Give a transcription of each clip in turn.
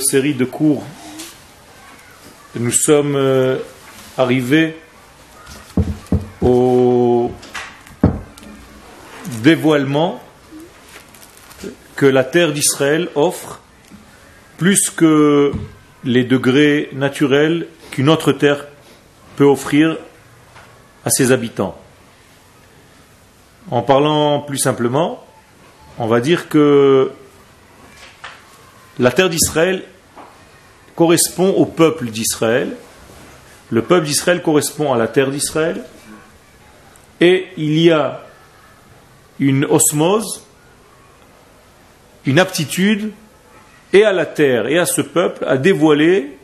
série de cours, nous sommes euh, arrivés au dévoilement que la terre d'Israël offre plus que les degrés naturels qu'une autre terre peut offrir à ses habitants. En parlant plus simplement, on va dire que la terre d'Israël correspond au peuple d'Israël. Le peuple d'Israël correspond à la terre d'Israël. Et il y a une osmose, une aptitude, et à la terre et à ce peuple à dévoiler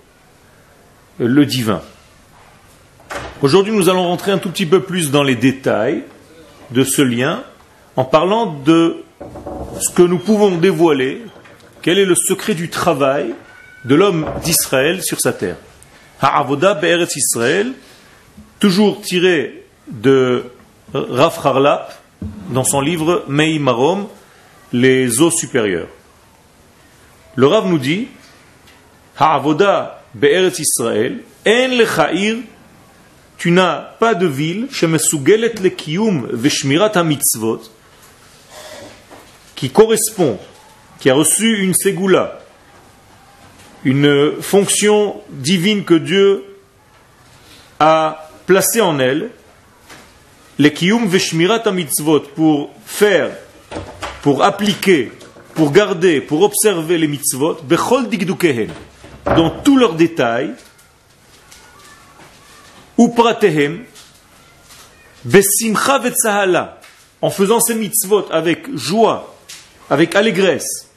le divin. Aujourd'hui, nous allons rentrer un tout petit peu plus dans les détails de ce lien en parlant de ce que nous pouvons dévoiler quel est le secret du travail de l'homme d'Israël sur sa terre? Ha'avoda be'eretz Israël, toujours tiré de Raf Harlap dans son livre Mei Marom, les eaux supérieures. Le Rav nous dit Ha'avoda be'eretz Israël, en lechair, tu n'as pas de ville, shemesugelet le kiyum veshmirat mitzvot, qui correspond qui a reçu une ségoula, une fonction divine que Dieu a placée en elle, les kiyum veshmirat mitzvot, pour faire, pour appliquer, pour garder, pour observer les mitzvot, bechol digdukehen, dans tous leurs détails, ou pratehem, besimcha en faisant ces mitzvot avec joie, avec allégresse,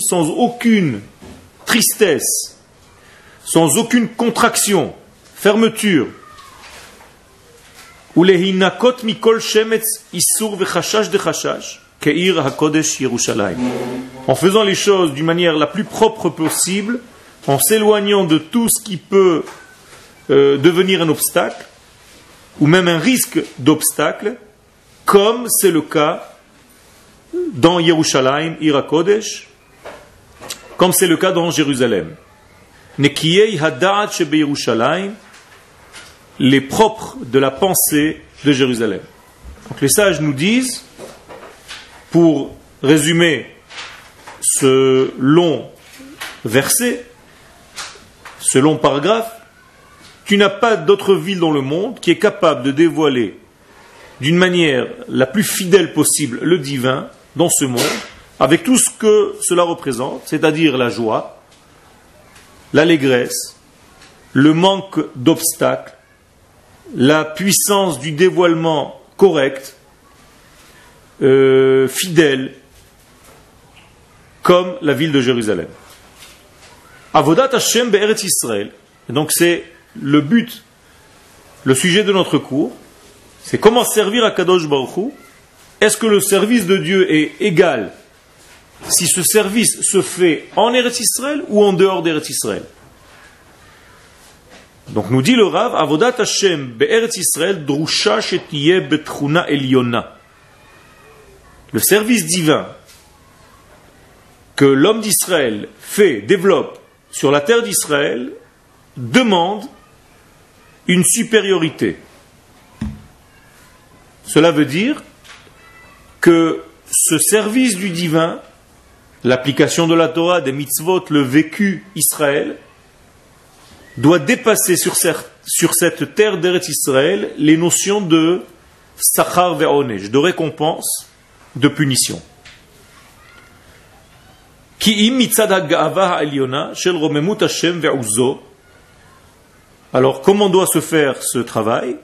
sans aucune tristesse, sans aucune contraction, fermeture. isur keir hakodesh Yerushalayim. En faisant les choses d'une manière la plus propre possible, en s'éloignant de tout ce qui peut euh, devenir un obstacle, ou même un risque d'obstacle, comme c'est le cas dans Yerushalayim, Ira Kodesh, comme c'est le cas dans Jérusalem. Les propres de la pensée de Jérusalem. Donc les sages nous disent, pour résumer ce long verset, ce long paragraphe, tu n'as pas d'autre ville dans le monde qui est capable de dévoiler d'une manière la plus fidèle possible le divin dans ce monde, avec tout ce que cela représente, c'est-à-dire la joie, l'allégresse, le manque d'obstacles, la puissance du dévoilement correct, euh, fidèle, comme la ville de Jérusalem. Avodat Hashem be'eretz Israël. Donc c'est le but, le sujet de notre cours, c'est comment servir à Kadosh Baruch est-ce que le service de Dieu est égal si ce service se fait en Eretz Israël ou en dehors d'Eretz Israël? Donc nous dit le Rav, Avodat Hashem be'eretz Israël drusha shetiye betruna eliona. Le service divin que l'homme d'Israël fait, développe sur la terre d'Israël demande une supériorité. Cela veut dire que ce service du divin, l'application de la Torah, des mitzvot, le vécu Israël, doit dépasser sur, cette terre d'Eretz Israël les notions de sachar ve'onej, de récompense, de punition. Alors, comment doit se faire ce travail?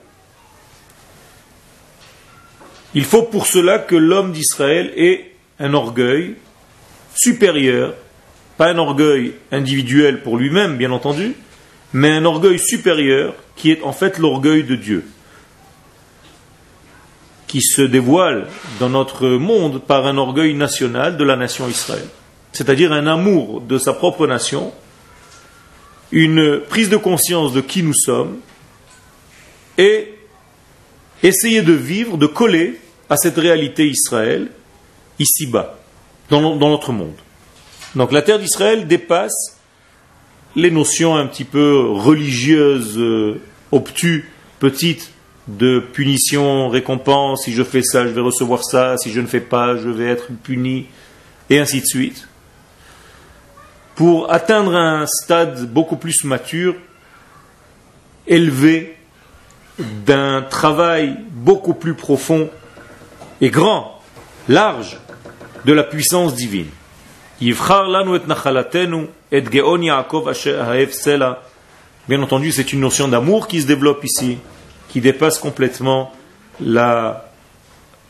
Il faut pour cela que l'homme d'Israël ait un orgueil supérieur, pas un orgueil individuel pour lui-même, bien entendu, mais un orgueil supérieur qui est en fait l'orgueil de Dieu, qui se dévoile dans notre monde par un orgueil national de la nation Israël, c'est-à-dire un amour de sa propre nation, une prise de conscience de qui nous sommes, et essayer de vivre, de coller à cette réalité Israël, ici-bas. dans, dans notre monde. Donc la terre d'Israël dépasse les notions un petit peu religieuses, euh, obtus, petites, de punition, récompense, si je fais ça, je vais recevoir ça, si je ne fais pas, je vais être puni, et ainsi de suite. Pour atteindre un stade beaucoup plus mature, élevé, d'un travail beaucoup plus profond et grand, large, de la puissance divine. Bien entendu, c'est une notion d'amour qui se développe ici, qui dépasse complètement la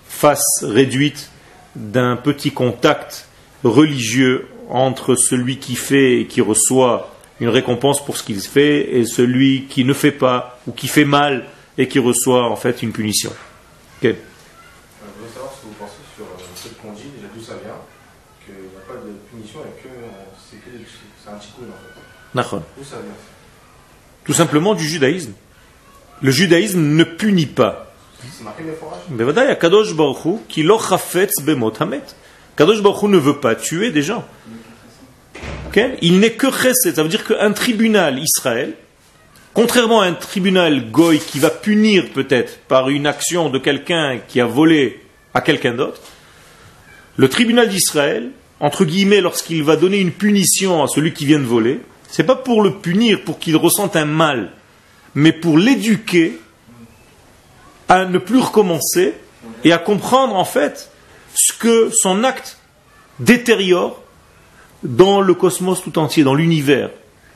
face réduite d'un petit contact religieux entre celui qui fait et qui reçoit une récompense pour ce qu'il fait et celui qui ne fait pas ou qui fait mal et qui reçoit en fait une punition. Je voudrais savoir ce que vous pensez sur euh, ce qu'on dit, déjà d'où ça vient, qu'il n'y a pas de punition et que euh, c'est un petit coup en fait. D'où ça vient tout simplement du judaïsme. Le judaïsme ne punit pas. Kadosh qui. Kadosh Baruch ne veut pas tuer des gens. Il n'est que chesed. Ça veut dire qu'un tribunal Israël, contrairement à un tribunal goy qui va punir peut-être par une action de quelqu'un qui a volé à quelqu'un d'autre, le tribunal d'Israël, entre guillemets, lorsqu'il va donner une punition à celui qui vient de voler, c'est pas pour le punir, pour qu'il ressente un mal, mais pour l'éduquer à ne plus recommencer et à comprendre en fait ce que son acte détériore dans le cosmos tout entier, dans l'univers.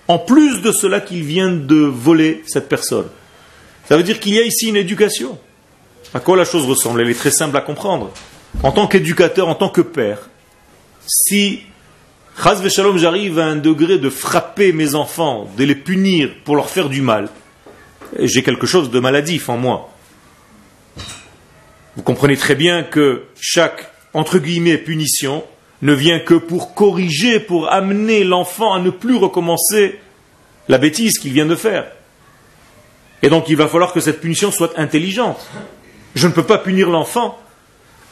En plus de cela qu'il vient de voler cette personne. Ça veut dire qu'il y a ici une éducation. À quoi la chose ressemble? Elle est très simple à comprendre. En tant qu'éducateur, en tant que père, si Chaz j'arrive à un degré de frapper mes enfants, de les punir pour leur faire du mal, j'ai quelque chose de maladif en moi. Vous comprenez très bien que chaque, entre guillemets, punition ne vient que pour corriger, pour amener l'enfant à ne plus recommencer la bêtise qu'il vient de faire. Et donc il va falloir que cette punition soit intelligente. Je ne peux pas punir l'enfant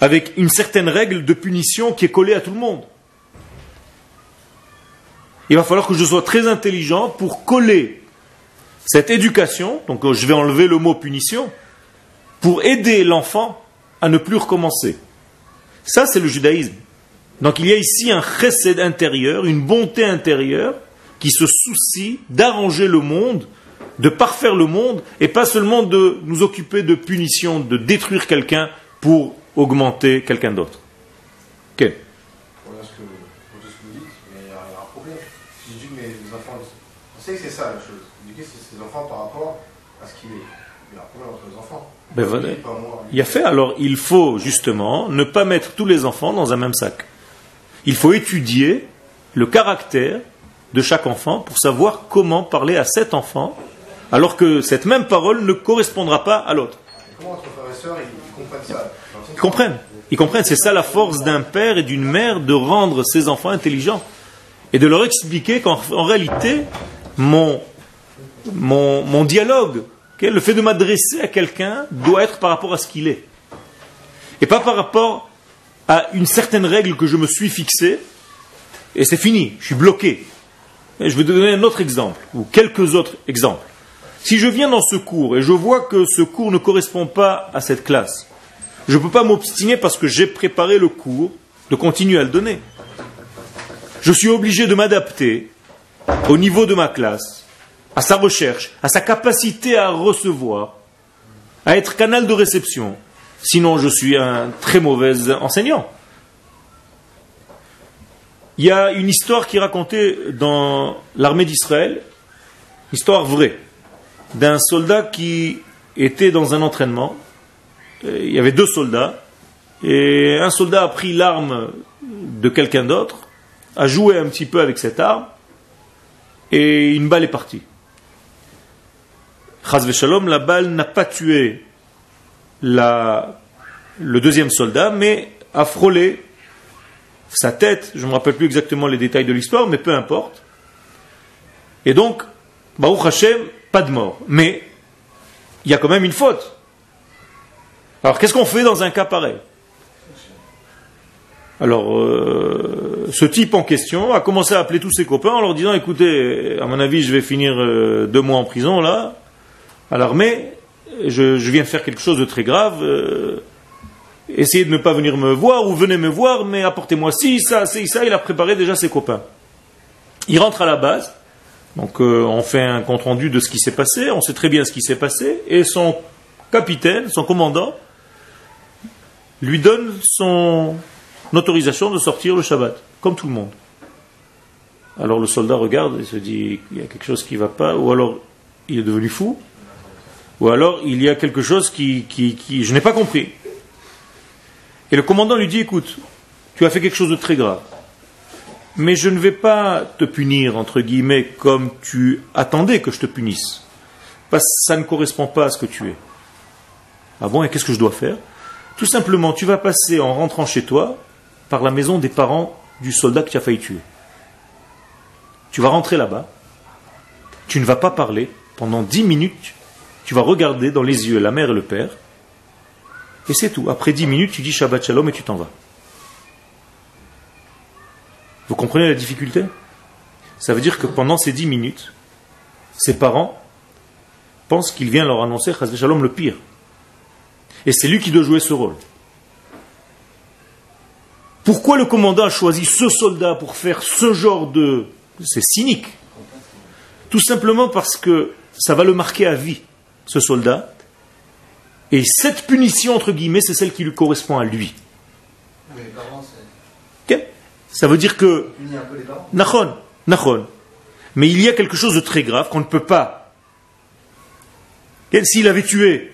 avec une certaine règle de punition qui est collée à tout le monde. Il va falloir que je sois très intelligent pour coller cette éducation, donc je vais enlever le mot punition, pour aider l'enfant à ne plus recommencer. Ça, c'est le judaïsme. Donc il y a ici un chesed intérieur, une bonté intérieure qui se soucie d'arranger le monde, de parfaire le monde, et pas seulement de nous occuper de punition, de détruire quelqu'un pour augmenter quelqu'un d'autre. Ok. Voilà ce que, vous dites, mais il y, a un problème. Si je dis que mes enfants, on sait que c'est ça la chose. Éduquer ses enfants par rapport à ce qu'il est. Il y a un problème entre les enfants. Ben il y a fait, alors il faut justement ne pas mettre tous les enfants dans un même sac il faut étudier le caractère de chaque enfant pour savoir comment parler à cet enfant, alors que cette même parole ne correspondra pas à l'autre. Comment entre frères et sœurs, ils comprennent ça? Ils comprennent. Ils comprennent. C'est ça la force d'un père et d'une mère de rendre ses enfants intelligents et de leur expliquer qu'en réalité, mon, mon, mon dialogue, le fait de m'adresser à quelqu'un doit être par rapport à ce qu'il est. Et pas par rapport à une certaine règle que je me suis fixée, et c'est fini, je suis bloqué. Je vais donner un autre exemple, ou quelques autres exemples. Si je viens dans ce cours et je vois que ce cours ne correspond pas à cette classe, je ne peux pas m'obstiner parce que j'ai préparé le cours de continuer à le donner. Je suis obligé de m'adapter au niveau de ma classe, à sa recherche, à sa capacité à recevoir, à être canal de réception, Sinon, je suis un très mauvais enseignant. Il y a une histoire qui est racontée dans l'armée d'Israël, histoire vraie, d'un soldat qui était dans un entraînement. Il y avait deux soldats, et un soldat a pris l'arme de quelqu'un d'autre, a joué un petit peu avec cette arme, et une balle est partie. Chaz Shalom, la balle n'a pas tué le deuxième soldat, mais a frôlé sa tête, je ne me rappelle plus exactement les détails de l'histoire, mais peu importe. Et donc, Baruch Hashem, pas de mort. Mais il y a quand même une faute. Alors qu'est-ce qu'on fait dans un cas pareil? Alors, euh, ce type en question a commencé à appeler tous ses copains en leur disant écoutez, à mon avis, je vais finir euh, deux mois en prison là, à l'armée, je, je viens faire quelque chose de très grave. euh, essayez de ne pas venir me voir ou venez me voir, mais apportez-moi ci, ça, ci, ça. Il a préparé déjà ses copains. Il rentre à la base, donc euh, on fait un compte rendu de ce qui s'est passé, on sait très bien ce qui s'est passé, et son capitaine, son commandant, lui donne son autorisation de sortir le Shabbat, comme tout le monde. Alors le soldat regarde et se dit il y a quelque chose qui ne va pas, ou alors il est devenu fou, ou alors il y a quelque chose qui, qui, qui je n'ai pas compris. Et le commandant lui dit écoute, tu as fait quelque chose de très grave, mais je ne vais pas te punir entre guillemets comme tu attendais que je te punisse, parce que ça ne correspond pas à ce que tu es. Ah bon, et qu'est-ce que je dois faire? Tout simplement, tu vas passer en rentrant chez toi par la maison des parents du soldat que tu as failli tuer. Tu vas rentrer là-bas, tu ne vas pas parler pendant dix minutes, tu vas regarder dans les yeux la mère et le père, et c'est tout. Après dix minutes, tu dis Shabbat Shalom et tu t'en vas. Vous comprenez la difficulté? Ça veut dire que pendant ces dix minutes, ses parents pensent qu'il vient leur annoncer Shalom le pire. Et c'est lui qui doit jouer ce rôle. Pourquoi le commandant a choisi ce soldat pour faire ce genre de... C'est cynique. Tout simplement parce que ça va le marquer à vie, ce soldat. Et cette punition, entre guillemets, c'est celle qui lui correspond à lui. Les parents, c'est. Ok Ça veut dire que... Nachon, nachon. Mais il y a quelque chose de très grave qu'on ne peut pas. S'il avait tué,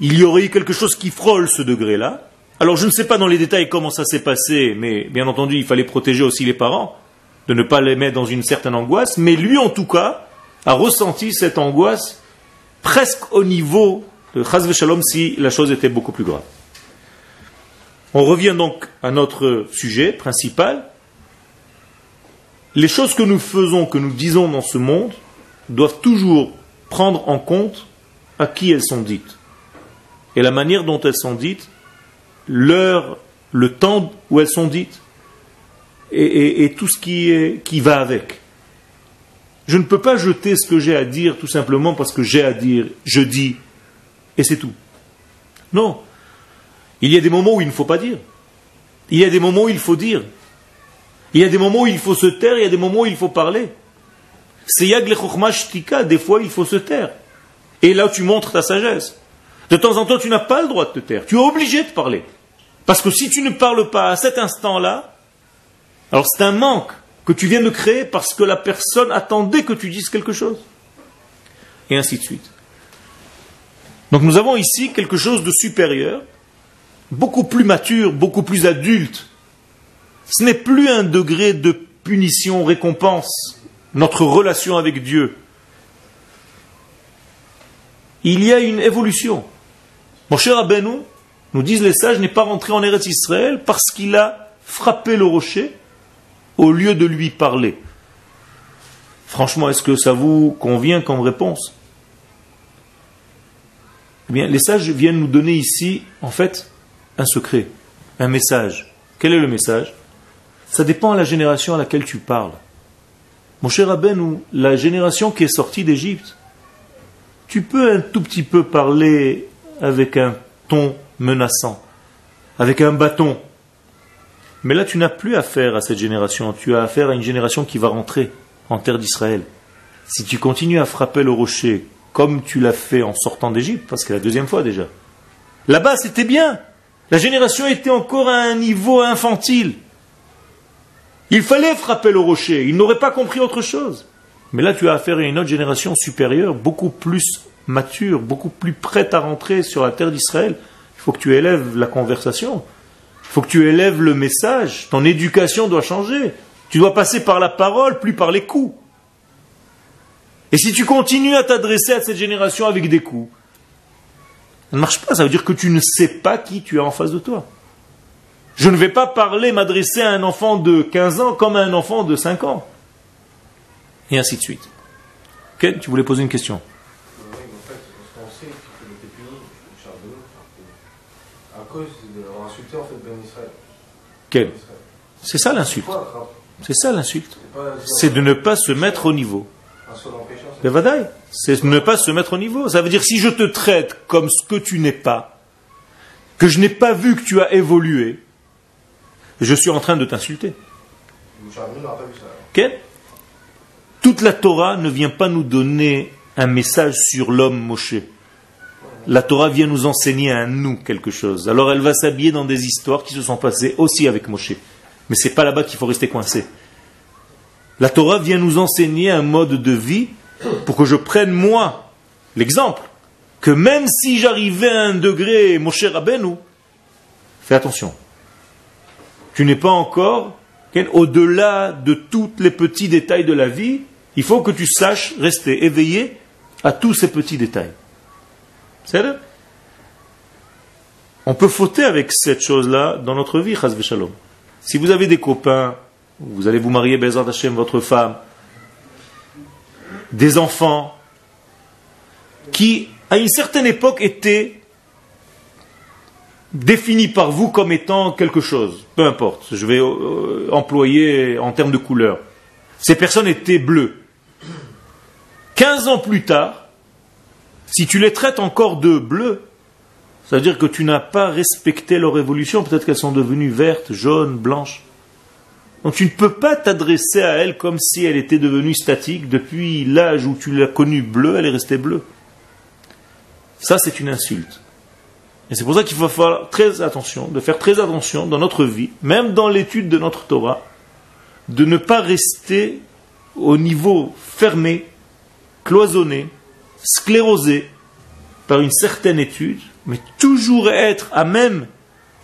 il y aurait eu quelque chose qui frôle ce degré-là. Alors je ne sais pas dans les détails comment ça s'est passé, mais bien entendu, il fallait protéger aussi les parents, de ne pas les mettre dans une certaine angoisse, mais lui en tout cas a ressenti cette angoisse presque au niveau de Chazve Shalom si la chose était beaucoup plus grave. On revient donc à notre sujet principal. Les choses que nous faisons, que nous disons dans ce monde, doivent toujours prendre en compte à qui elles sont dites. Et la manière dont elles sont dites, l'heure, le temps où elles sont dites, et, tout ce qui, est, qui va avec. Je ne peux pas jeter ce que j'ai à dire tout simplement parce que j'ai à dire, je dis, et c'est tout. Non. Il y a des moments où il ne faut pas dire. Il y a des moments où il faut dire. Il y a des moments où il faut se taire, il y a des moments où il faut parler. C'est yag le des fois il faut se taire. Et là tu montres ta sagesse. De temps en temps tu n'as pas le droit de te taire, tu es obligé de parler. Parce que si tu ne parles pas à cet instant-là, alors c'est un manque que tu viens de créer parce que la personne attendait que tu dises quelque chose. Et ainsi de suite. Donc nous avons ici quelque chose de supérieur, beaucoup plus mature, beaucoup plus adulte. Ce n'est plus un degré de punition, récompense, notre relation avec Dieu. Il y a une évolution. Mon cher Rabbeinu, nous disent les sages, n'est pas rentré en Eretz Israël parce qu'il a frappé le rocher au lieu de lui parler. Franchement, est-ce que ça vous convient comme réponse? Eh bien, les sages viennent nous donner ici, en fait, un secret, un message. Quel est le message? Ça dépend à la génération à laquelle tu parles. Mon cher Aben, la génération qui est sortie d'Égypte, tu peux un tout petit peu parler avec un ton menaçant, avec un bâton. Mais là, tu n'as plus affaire à cette génération, tu as affaire à une génération qui va rentrer en terre d'Israël. Si tu continues à frapper le rocher comme tu l'as fait en sortant d'Égypte, parce que la deuxième fois déjà, là-bas c'était bien. La génération était encore à un niveau infantile. Il fallait frapper le rocher, ils n'auraient pas compris autre chose. Mais là, tu as affaire à une autre génération supérieure, beaucoup plus mature, beaucoup plus prête à rentrer sur la terre d'Israël. Il faut que tu élèves la conversation. Il faut que tu élèves le message. Ton éducation doit changer. Tu dois passer par la parole, plus par les coups. Et si tu continues à t'adresser à cette génération avec des coups, ça ne marche pas. Ça veut dire que tu ne sais pas qui tu as en face de toi. Je ne vais pas parler, m'adresser à un enfant de 15 ans comme à un enfant de 5 ans. Et ainsi de suite. Ken, tu voulais poser une question Oui, mais en fait, parce qu'on sait qu'il était puni, Charbonneau, à cause d'avoir insulté en fait Ben Israël. Quel C'est ça l'insulte. C'est ça l'insulte. C'est de ne pas se mettre au niveau. c'est- c'est ne pas se mettre au niveau. Ça veut dire si je te traite comme ce que tu n'es pas, que je n'ai pas vu que tu as évolué, je suis en train de t'insulter. Toute la Torah ne vient pas nous donner un message sur l'homme Moshe. La Torah vient nous enseigner à nous quelque chose. Alors elle va s'habiller dans des histoires qui se sont passées aussi avec Moshe. Mais c'est pas là-bas qu'il faut rester coincé. La Torah vient nous enseigner un mode de vie pour que je prenne moi l'exemple que même si j'arrivais à un degré Moshe Rabbeinu, fais attention. Tu n'es pas encore au-delà de tous les petits détails de la vie, il faut que tu saches rester éveillé à tous ces petits détails. On peut fauter avec cette chose-là dans notre vie, chas v'shalom. Si vous avez des copains, vous allez vous marier, Bezrat Hashem, votre femme, des enfants, qui, à une certaine époque, étaient définis par vous comme étant quelque chose, peu importe, je vais euh, employer en termes de couleur. Ces personnes étaient bleues. 15 ans plus tard, si tu les traites encore de bleues, ça veut dire que tu n'as pas respecté leur évolution, peut-être qu'elles sont devenues vertes, jaunes, blanches. Donc tu ne peux pas t'adresser à elles comme si elle était devenue statique depuis l'âge où tu l'as connue bleue, elle est restée bleue. Ça, c'est une insulte. Et c'est pour ça qu'il faut faire très attention, de faire très attention dans notre vie, même dans l'étude de notre Torah, de ne pas rester au niveau fermé, cloisonné, sclérosé par une certaine étude, mais toujours être à même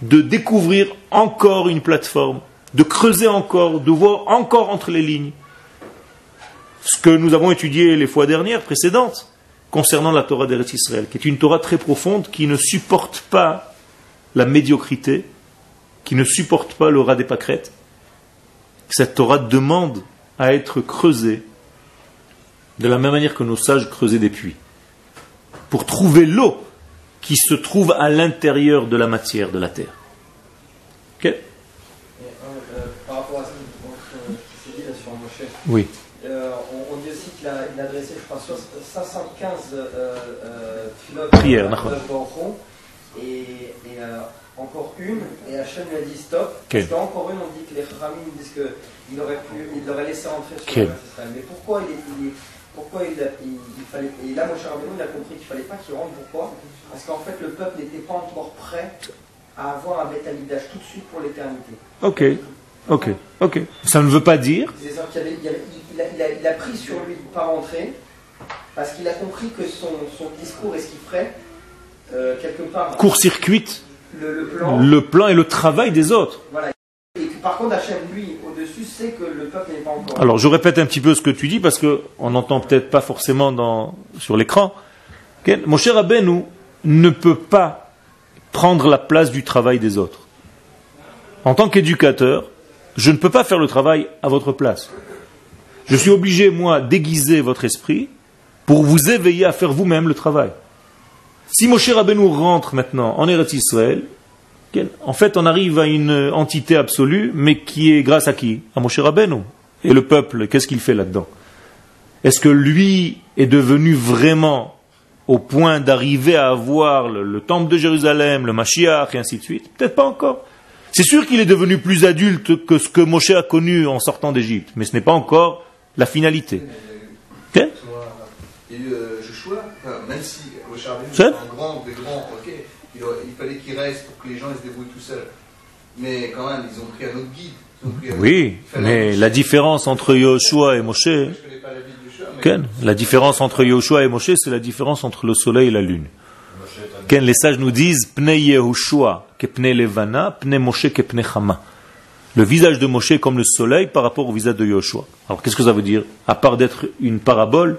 de découvrir encore une plateforme, de creuser encore, de voir encore entre les lignes ce que nous avons étudié les fois dernières, précédentes, concernant la Torah d'Eretz Israël, qui est une Torah très profonde qui ne supporte pas la médiocrité, qui ne supporte pas le rat des pâquerettes. Cette Torah demande à être creusée de la même manière que nos sages creusaient des puits, pour trouver l'eau qui se trouve à l'intérieur de la matière, de la terre. Ok Et, euh, euh, par rapport à ce qui, dit là sur Moshe, Oui. euh, on, on dit aussi qu'il a, il a adressé, je crois, 515 euh, euh, Prières, Hu, et, et euh, encore une, et Hachem lui a dit stop. Ok. Parce qu'encore une, on dit que les Ramim disent qu'il aurait pu, il aurait laissé rentrer sur. Mais pourquoi il, est, il est- pourquoi il, a- il, il fallait, et là, Moshe Rabbeinu, il a compris qu'il fallait pas qu'il rentre. Pourquoi? Parce qu'en fait, le peuple n'était pas encore prêt à avoir un Beth Amikdash tout de suite pour l'éternité. Ok. Ok. Ok. Ça ne veut pas dire. Il, a, il a- il a pris sur lui de ne pas rentrer parce qu'il a compris que son, son discours et ce qu'il ferait, euh, quelque part, Court-circuite le, le plan. le plan et le travail des autres. Voilà. Par contre, Hachem, lui, au-dessus, sait que le peuple n'est pas encore. Alors, je répète un petit peu ce que tu dis parce que on n'entend peut-être pas forcément dans, sur l'écran. Mon cher Rabbeinu ne peut pas prendre la place du travail des autres. En tant qu'éducateur, je ne peux pas faire le travail à votre place. Je suis obligé, moi, d'aiguiser votre esprit pour vous éveiller à faire vous-même le travail. Si Moshe Rabbeinu rentre maintenant en Eretz Israël, en fait, on arrive à une entité absolue, mais qui est grâce à qui À Moshe Rabbeinu. Et le peuple, qu'est-ce qu'il fait là-dedans Est-ce que lui est devenu vraiment au point d'arriver à avoir le, le temple de Jérusalem, le Mashiach, et ainsi de suite Peut-être pas encore. C'est sûr qu'il est devenu plus adulte que ce que Moshe a connu en sortant d'Égypte, mais ce n'est pas encore la finalité. Ok Il y a eu euh, Joshua, enfin, même si Moshe Rabbeinu est un grand des grands, ok, il, aurait- il fallait qu'il reste pour que les gens ils se débrouillent tout seuls. Mais quand même, ils ont pris un autre guide. Ils ont pris un- Oui, mais la différence entre Yoshua et Moshe, Ken, la différence entre Yoshua et Moshe, c'est la différence entre le soleil et la lune. Ken, les sages nous disent Pne Yehoshua que Pne Levana, Pne Moshe que Pne Chama. Le visage de Moshe est comme le soleil par rapport au visage de Yoshua. Alors qu'est-ce que ça veut dire? À part d'être une parabole,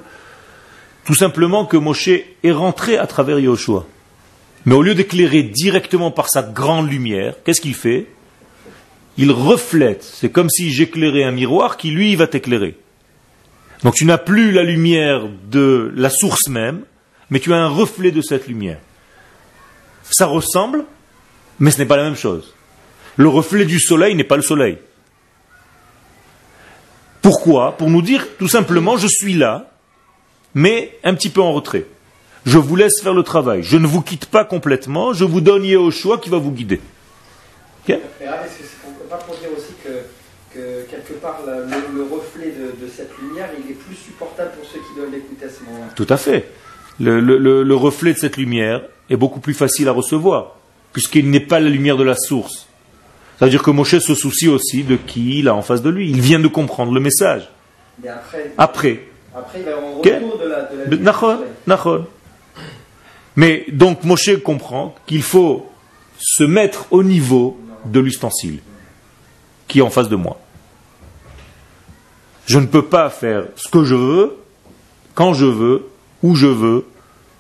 tout simplement que Moshe est rentré à travers Yoshua. Mais au lieu d'éclairer directement par sa grande lumière, qu'est-ce qu'il fait? Il reflète. C'est comme si j'éclairais un miroir qui, lui, va t'éclairer. Donc tu n'as plus la lumière de la source même, mais tu as un reflet de cette lumière. Ça ressemble, mais ce n'est pas la même chose. Le reflet du soleil n'est pas le soleil. Pourquoi? Pour nous dire tout simplement, je suis là, mais un petit peu en retrait. Je vous laisse faire le travail. Je ne vous quitte pas complètement, je vous donne au choix qui va vous guider. Mais est-ce que c'est pas dire aussi que, que quelque part le, le reflet de, de, cette lumière, il est plus supportable pour ceux qui doivent l'écouter à ce moment-là? Tout à fait. Le, le, le, reflet de cette lumière est beaucoup plus facile à recevoir, puisqu'il n'est pas la lumière de la source. C'est-à-dire que Moshe se soucie aussi de qui il a en face de lui. Il vient de comprendre le message. Mais après, après. Après, il va en retour de la, de la lumière. Mais donc Moshe comprend qu'il faut se mettre au niveau de l'ustensile qui est en face de moi. Je ne peux pas faire ce que je veux, quand je veux, où je veux,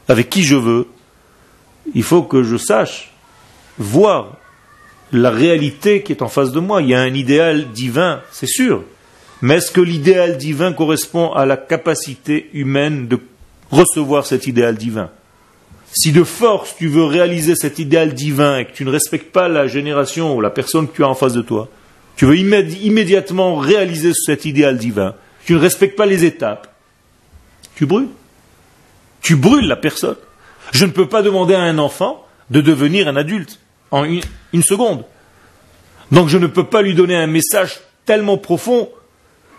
avec qui je veux. Il faut que je sache voir la réalité qui est en face de moi. Il y a un idéal divin, c'est sûr. Mais est-ce que l'idéal divin correspond à la capacité humaine de recevoir cet idéal divin? Si de force tu veux réaliser cet idéal divin et que tu ne respectes pas la génération ou la personne que tu as en face de toi, tu veux immédiatement réaliser cet idéal divin, tu ne respectes pas les étapes, tu brûles. Tu brûles la personne. Je ne peux pas demander à un enfant de devenir un adulte en une, une seconde. Donc je ne peux pas lui donner un message tellement profond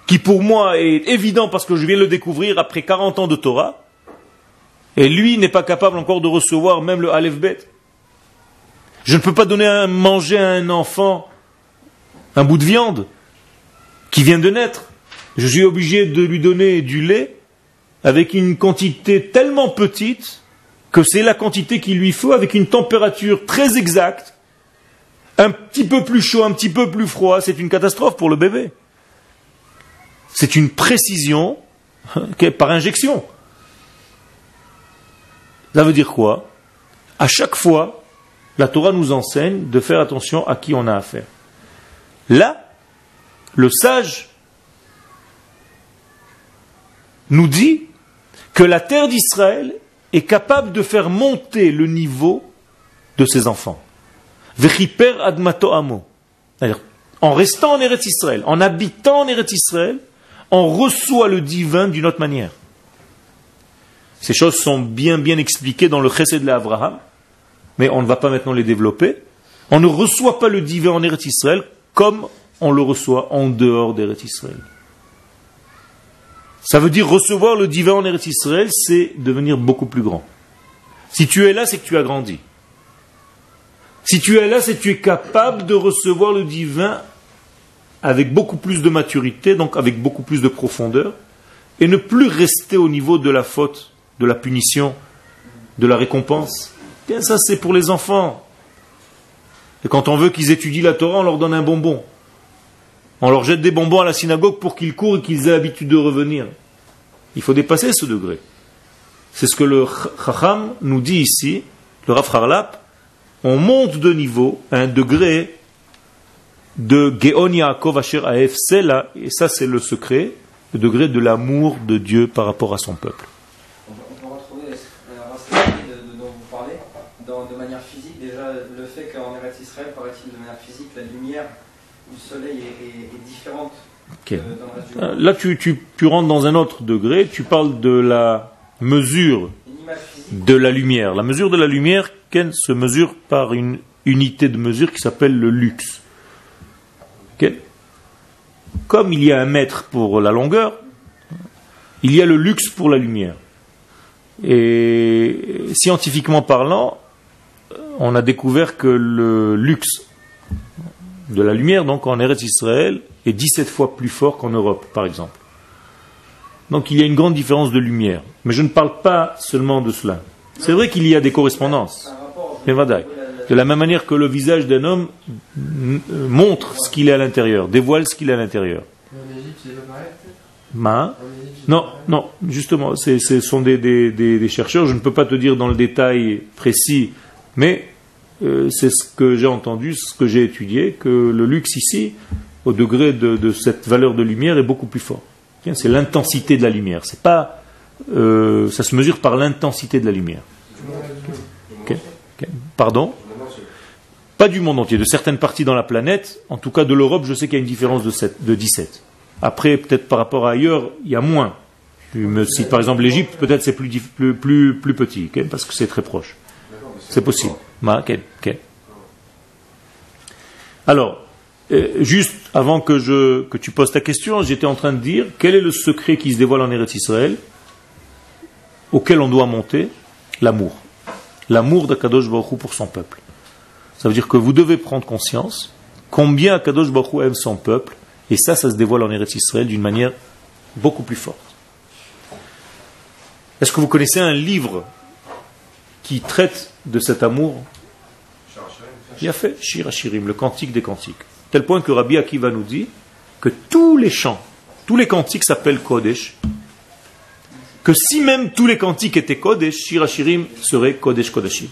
qui pour moi est évident parce que je viens le découvrir après 40 ans de Torah, et lui n'est pas capable encore de recevoir même le Aleph Bet. Je ne peux pas donner à manger à un enfant un bout de viande qui vient de naître. Je suis obligé de lui donner du lait avec une quantité tellement petite que c'est la quantité qu'il lui faut avec une température très exacte. Un petit peu plus chaud, un petit peu plus froid, c'est une catastrophe pour le bébé. C'est une précision par injection. Ça veut dire quoi? À chaque fois, la Torah nous enseigne de faire attention à qui on a affaire. Là, le sage nous dit que la terre d'Israël est capable de faire monter le niveau de ses enfants. Admato amo. En restant en Eretz Israël, en habitant en Eretz Israël, on reçoit le divin d'une autre manière. Ces choses sont bien bien expliquées dans le Chesed de l'Abraham, mais on ne va pas maintenant les développer. On ne reçoit pas le divin en Eretz Israël comme on le reçoit en dehors d'Eretz Israël. Ça veut dire recevoir le divin en Eretz Israël, c'est devenir beaucoup plus grand. Si tu es là, c'est que tu as grandi. Si tu es là, c'est que tu es capable de recevoir le divin avec beaucoup plus de maturité, donc avec beaucoup plus de profondeur, et ne plus rester au niveau de la faute, de la punition, de la récompense. Bien, ça c'est pour les enfants. Et quand on veut qu'ils étudient la Torah, on leur donne un bonbon. On leur jette des bonbons à la synagogue pour qu'ils courent et qu'ils aient l'habitude de revenir. Il faut dépasser ce degré. C'est ce que le Chacham nous dit ici, le Rav. On monte de niveau un degré de Geon Yaakov Asher Aef, là, et ça c'est le secret, le degré de l'amour de Dieu par rapport à son peuple. On peut retrouver de, dont vous parlez, de manière physique, déjà le fait qu'en Eretz Israël, paraît-il de manière physique, la lumière du soleil est, différente euh, euh, Là tu, tu, tu rentres dans un autre degré, tu parles de la mesure de la lumière. La mesure de la lumière, Ken, se mesure par une unité de mesure qui s'appelle le luxe. Comme il y a un mètre pour la longueur, il y a le luxe pour la lumière. Et scientifiquement parlant, on a découvert que le luxe de la lumière, donc en Eretz Israël, est 17 fois plus fort qu'en Europe, par exemple. Donc il y a une grande différence de lumière. Mais je ne parle pas seulement de cela. C'est vrai qu'il y a des correspondances. De la même manière que le visage d'un homme montre ce qu'il est à l'intérieur, dévoile ce qu'il est à l'intérieur. Ma? Non, non, justement, ce sont des, chercheurs, je ne peux pas te dire dans le détail précis, mais euh, c'est ce que j'ai entendu, ce que j'ai étudié, que le luxe ici, au degré de, cette valeur de lumière, est beaucoup plus fort. C'est l'intensité de la lumière. C'est pas, euh, ça se mesure par l'intensité de la lumière. Pardon? Pas du monde entier, de certaines parties dans la planète. En tout cas, de l'Europe, je sais qu'il y a une différence de, 7, de 17. Après, peut-être par rapport à ailleurs, il y a moins. Tu me cites par exemple l'Égypte, peut-être c'est plus, petit, parce que c'est très proche. C'est possible. Alors, euh, juste avant que, je, que tu poses ta question, j'étais en train de dire quel est le secret qui se dévoile en Eretz Israël, auquel on doit monter? L'amour. L'amour d'Akadosh Baruch pour son peuple. Ça veut dire que vous devez prendre conscience combien Akadosh Baruch aime son peuple, et ça, ça se dévoile en Eretz Israël d'une manière beaucoup plus forte. Est-ce que vous connaissez un livre qui traite de cet amour Il a fait Shir Hashirim, le cantique des cantiques. Tel point que Rabbi Akiva nous dit que tous les chants, tous les cantiques s'appellent Kodesh. Que si même tous les cantiques étaient Kodesh, Shir Hashirim serait Kodesh Kodashim.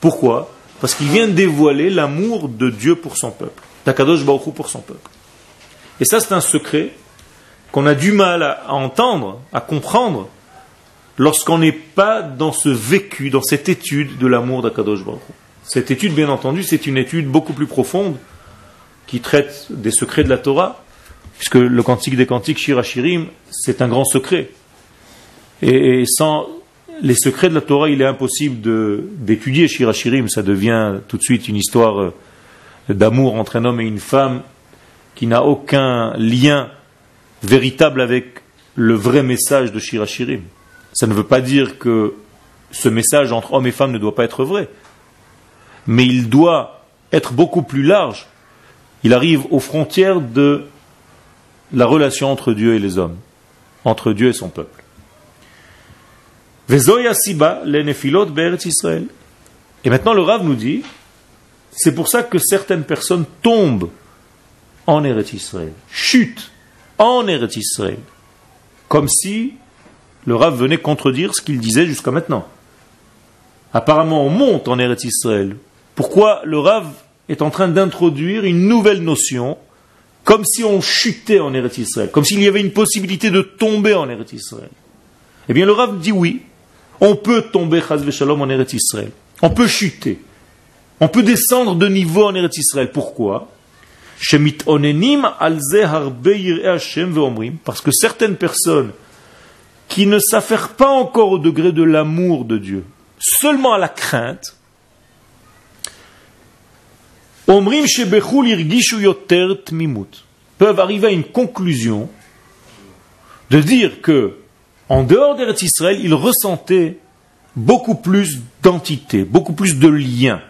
Pourquoi? Parce qu'il vient dévoiler l'amour de Dieu pour son peuple, d'Akadosh Baruch pour son peuple. Et ça, c'est un secret qu'on a du mal à entendre, à comprendre, lorsqu'on n'est pas dans ce vécu, dans cette étude de l'amour d'Akadosh Baruch. Cette étude, bien entendu, c'est une étude beaucoup plus profonde qui traite des secrets de la Torah, puisque le cantique des cantiques, Shir Hashirim, c'est un grand secret. Et, sans les secrets de la Torah, il est impossible d'étudier Shir Hashirim. Ça devient tout de suite une histoire euh, d'amour entre un homme et une femme qui n'a aucun lien véritable avec le vrai message de Shir Hashirim. Ça ne veut pas dire que ce message entre homme et femme ne doit pas être vrai, mais il doit être beaucoup plus large. Il arrive aux frontières de la relation entre Dieu et les hommes, entre Dieu et son peuple. Et maintenant le Rav nous dit, c'est pour ça que certaines personnes tombent en Eretz Israël, chutent en Eretz Israël, comme si le Rav venait contredire ce qu'il disait jusqu'à maintenant. Apparemment, on monte en Eretz Israël. Pourquoi le Rav est en train d'introduire une nouvelle notion, comme si on chutait en Eretz Israël, comme s'il y avait une possibilité de tomber en Eretz Israël? Eh bien, le Rav dit oui, on peut tomber, en Eretz Israël. On peut chuter. On peut descendre de niveau en Eretz Israël. Pourquoi? Parce que certaines personnes qui ne s'affairent pas encore au degré de l'amour de Dieu, seulement à la crainte, peuvent arriver à une conclusion de dire que, en dehors d'Eretz Israël, ils ressentaient beaucoup plus d'entité, beaucoup plus de liens.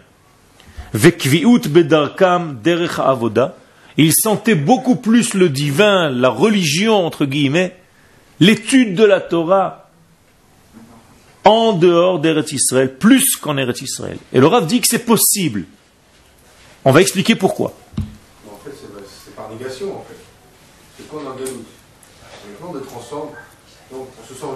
Ils sentaient beaucoup plus le divin, la religion, entre guillemets, l'étude de la Torah, en dehors d'Eretz Israël, plus qu'en Eretz Israël. Et le Rav dit que c'est possible. On va expliquer pourquoi. En fait, c'est par négation, en fait. C'est qu'on en doute. Maintenant, on te transforme. Donc, on se sent,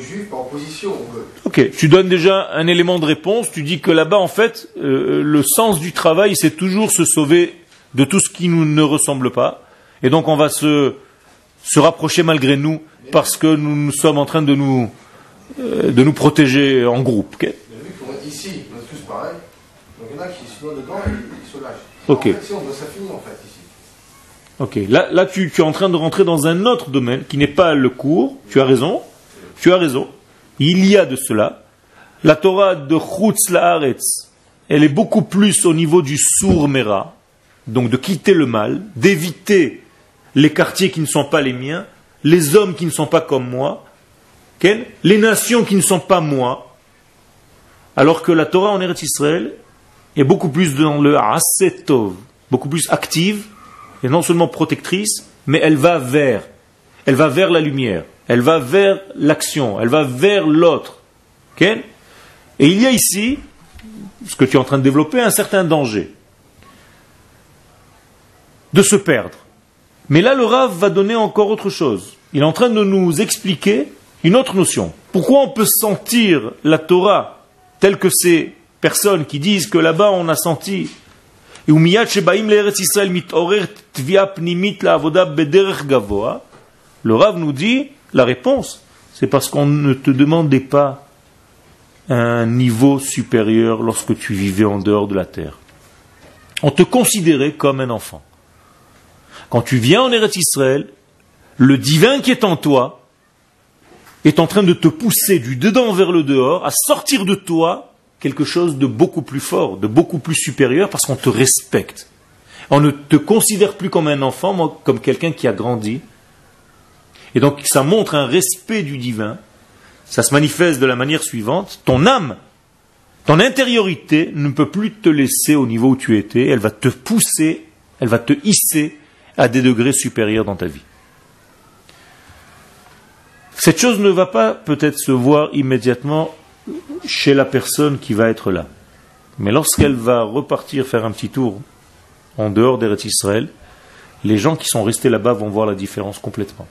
juif par opposition. Ok, tu donnes déjà un élément de réponse. Tu dis que là-bas, en fait, euh, le sens du travail, c'est toujours se sauver de tout ce qui nous ne ressemble pas. Et donc, on va se, se rapprocher malgré nous parce que nous, nous sommes en train de nous, euh, de nous protéger en groupe. ok? Mais vu qu'on est ici, on est tous pareils. Donc, il y en a qui se noient dedans et ils se lâchent. Ok. En fait, si on doit s'affiner, en fait, ici. Ok, là, là tu, tu es en train de rentrer dans un autre domaine qui n'est pas le cours. Tu as raison. Tu as raison. Il y a de cela. La Torah de Chutz Laaretz, elle est beaucoup plus au niveau du sourd mera, donc de quitter le mal, d'éviter les quartiers qui ne sont pas les miens, les hommes qui ne sont pas comme moi, les nations qui ne sont pas moi, alors que la Torah en Eretz Israël est beaucoup plus dans le Asetov, beaucoup plus active, et non seulement protectrice, mais elle va vers, elle va vers la lumière, elle va vers l'action, elle va vers l'autre. Et il y a ici, ce que tu es en train de développer, un certain danger de se perdre. Mais là, le Rav va donner encore autre chose. Il est en train de nous expliquer une autre notion. Pourquoi on peut sentir la Torah telle que ces personnes qui disent que là-bas on a senti le Rav nous dit la réponse, c'est parce qu'on ne te demandait pas un niveau supérieur lorsque tu vivais en dehors de la terre. On te considérait comme un enfant. Quand tu viens en Eretz Israël, le divin qui est en toi est en train de te pousser du dedans vers le dehors, à sortir de toi quelque chose de beaucoup plus fort, de beaucoup plus supérieur, parce qu'on te respecte. On ne te considère plus comme un enfant, mais comme quelqu'un qui a grandi. Et donc ça montre un respect du divin. Ça se manifeste de la manière suivante. Ton âme, ton intériorité ne peut plus te laisser au niveau où tu étais. Elle va te pousser, elle va te hisser à des degrés supérieurs dans ta vie. Cette chose ne va pas peut-être se voir immédiatement chez la personne qui va être là. Mais lorsqu'elle va repartir faire un petit tour en dehors d'Eretz Israël, les gens qui sont restés là-bas vont voir la différence complètement.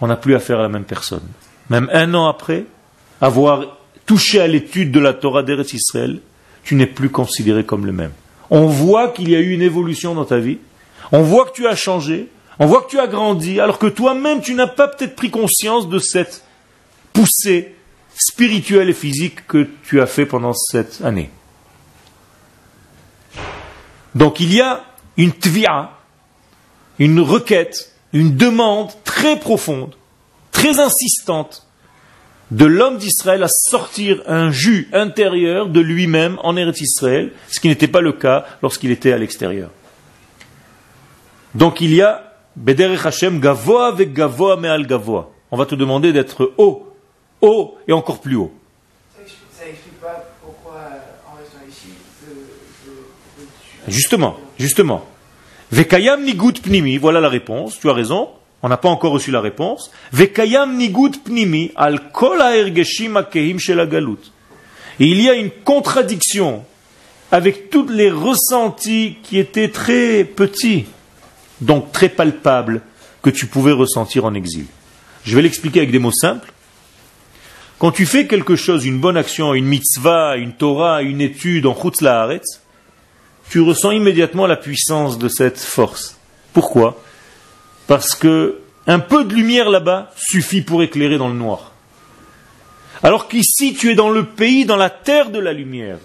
On n'a plus affaire à la même personne. Même un an après, avoir touché à l'étude de la Torah d'Eretz Israël, tu n'es plus considéré comme le même. On voit qu'il y a eu une évolution dans ta vie, on voit que tu as changé, on voit que tu as grandi, alors que toi-même, tu n'as pas peut-être pris conscience de cette poussée spirituelle et physique que tu as fait pendant cette année. Donc il y a une tvia, une requête, une demande très profonde, très insistante de l'homme d'Israël à sortir un jus intérieur de lui-même en Eretz Israël, ce qui n'était pas le cas lorsqu'il était à l'extérieur. Donc il y a Bederech Hashem gavoa avec gavoa me'al gavoa. On va te demander d'être haut, haut et encore plus haut. Ça explique pas pourquoi, en restant ici, Justement, justement. Vekayam nigut pnimi, voilà la réponse, tu as raison. On n'a pas encore reçu la réponse. Vekayam nigut pnimi al kol shel galut. Et il y a une contradiction avec tous les ressentis qui étaient très petits donc très palpable, que tu pouvais ressentir en exil. Je vais l'expliquer avec des mots simples. Quand tu fais quelque chose, une bonne action, une mitzvah, une Torah, une étude en Chutz tu ressens immédiatement la puissance de cette force. Pourquoi? Parce que un peu de lumière là-bas suffit pour éclairer dans le noir. Alors qu'ici, tu es dans le pays, dans la terre de la lumière.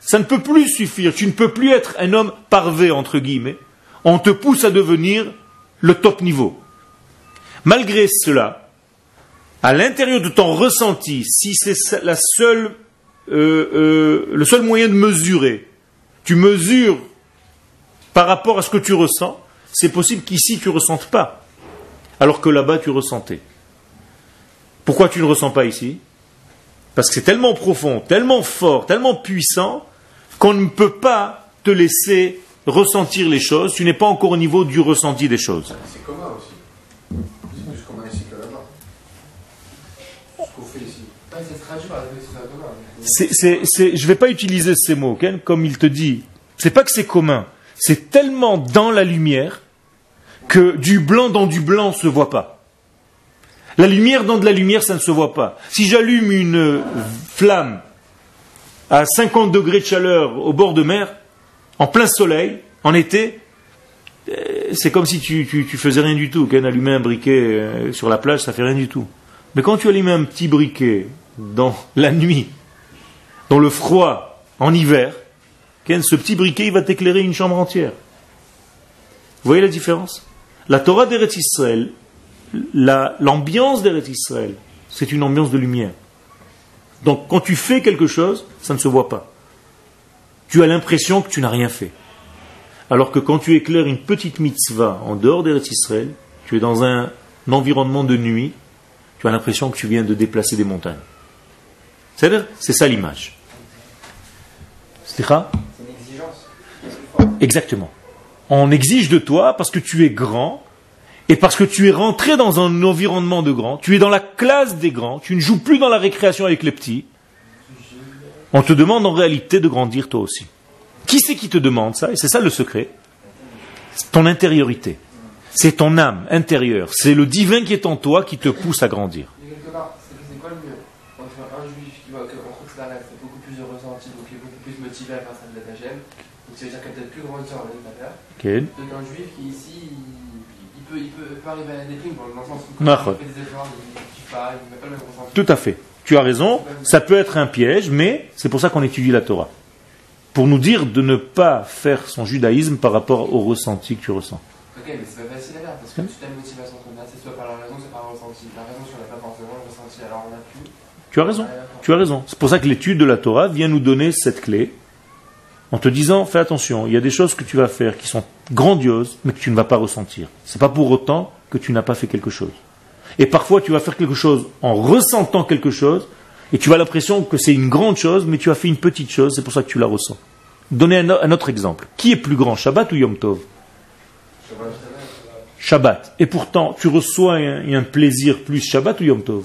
Ça ne peut plus suffire. Tu ne peux plus être un homme parvé, entre guillemets on te pousse à devenir le top niveau. Malgré cela, à l'intérieur de ton ressenti, si c'est euh, euh, le seul moyen de mesurer, tu mesures par rapport à ce que tu ressens, c'est possible qu'ici tu ne ressentes pas, alors que là-bas tu ressentais. Pourquoi tu ne ressens pas ici? Parce que c'est tellement profond, tellement fort, tellement puissant, qu'on ne peut pas te laisser ressentir les choses, tu n'es pas encore au niveau du ressenti des choses. C'est commun aussi. C'est plus commun ici que là-bas. Ce qu'on fait ici. Par je ne vais pas utiliser ces mots, comme il te dit. C'est pas que c'est commun, c'est tellement dans la lumière que du blanc dans du blanc ne se voit pas. La lumière dans de la lumière, ça ne se voit pas. Si j'allume une flamme à 50 degrés de chaleur au bord de mer, en plein soleil, en été, euh, c'est comme si tu, tu, faisais rien du tout. Quand allumer un briquet euh, sur la plage, ça fait rien du tout. Mais quand tu allumes un petit briquet dans la nuit, dans le froid, en hiver, ce petit briquet, va t'éclairer une chambre entière. Vous voyez la différence? La Torah d'Eretz Israël, l'ambiance d'Eretz Israël, c'est une ambiance de lumière. Donc quand tu fais quelque chose, ça ne se voit pas tu as l'impression que tu n'as rien fait. Alors que quand tu éclaires une petite mitzvah en dehors d'Eretz Israël, tu es dans un, environnement de nuit, tu as l'impression que tu viens de déplacer des montagnes. C'est c'est ça l'image. C'est une exigence. Exactement. On exige de toi parce que tu es grand et parce que tu es rentré dans un environnement de grands, tu es dans la classe des grands, tu ne joues plus dans la récréation avec les petits, on te demande en réalité de grandir toi aussi. Qui c'est qui te demande ça? Et c'est ça le secret. Ton intériorité. C'est ton âme intérieure. C'est le divin qui est en toi qui te pousse à grandir. Mais quelque part, c'est quoi le mieux? Entre un juif qui voit qu'en Khoukhlara, c'est beaucoup plus de ressenti, donc il est beaucoup plus motivé à faire ça de la Tachem, donc ça veut dire qu'il a peut-être plus grandi en l'année okay. Donc un juif qui ici, il, peut, il peut pas arriver à la déprime, dans le sens où il fait des efforts, il ne pas, il n'a pas le même ressenti. Tout à fait. Tu as raison, ça peut être un piège, mais c'est pour ça qu'on étudie la Torah. pour nous dire de ne pas faire son judaïsme par rapport au ressenti que tu ressens. Ok, mais c'est pas facile à faire parce que toute la motivation qu'on a, c'est soit par la raison, soit par le ressenti. La raison, si on n'a pas forcément le ressenti, alors on n'a plus. Tu as raison. Tu as raison. C'est pour ça que l'étude de la Torah vient nous donner cette clé en te disant fais attention, il y a des choses que tu vas faire qui sont grandioses mais que tu ne vas pas ressentir. C'est pas pour autant que tu n'as pas fait quelque chose. Et parfois tu vas faire quelque chose en ressentant quelque chose et tu as l'impression que c'est une grande chose mais tu as fait une petite chose, c'est pour ça que tu la ressens. Donnez un, autre exemple. Qui est plus grand, Shabbat ou Yom Tov? Shabbat. Et pourtant, tu reçois un, un plaisir plus Shabbat ou Yom Tov?